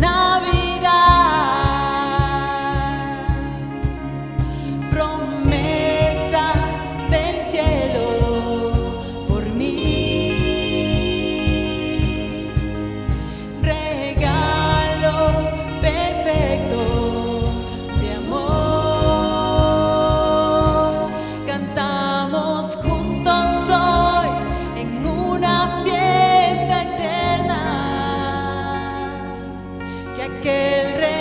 now aquel rey.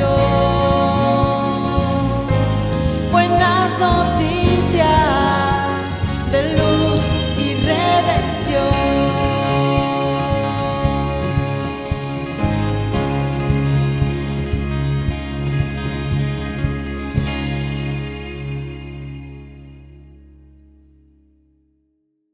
your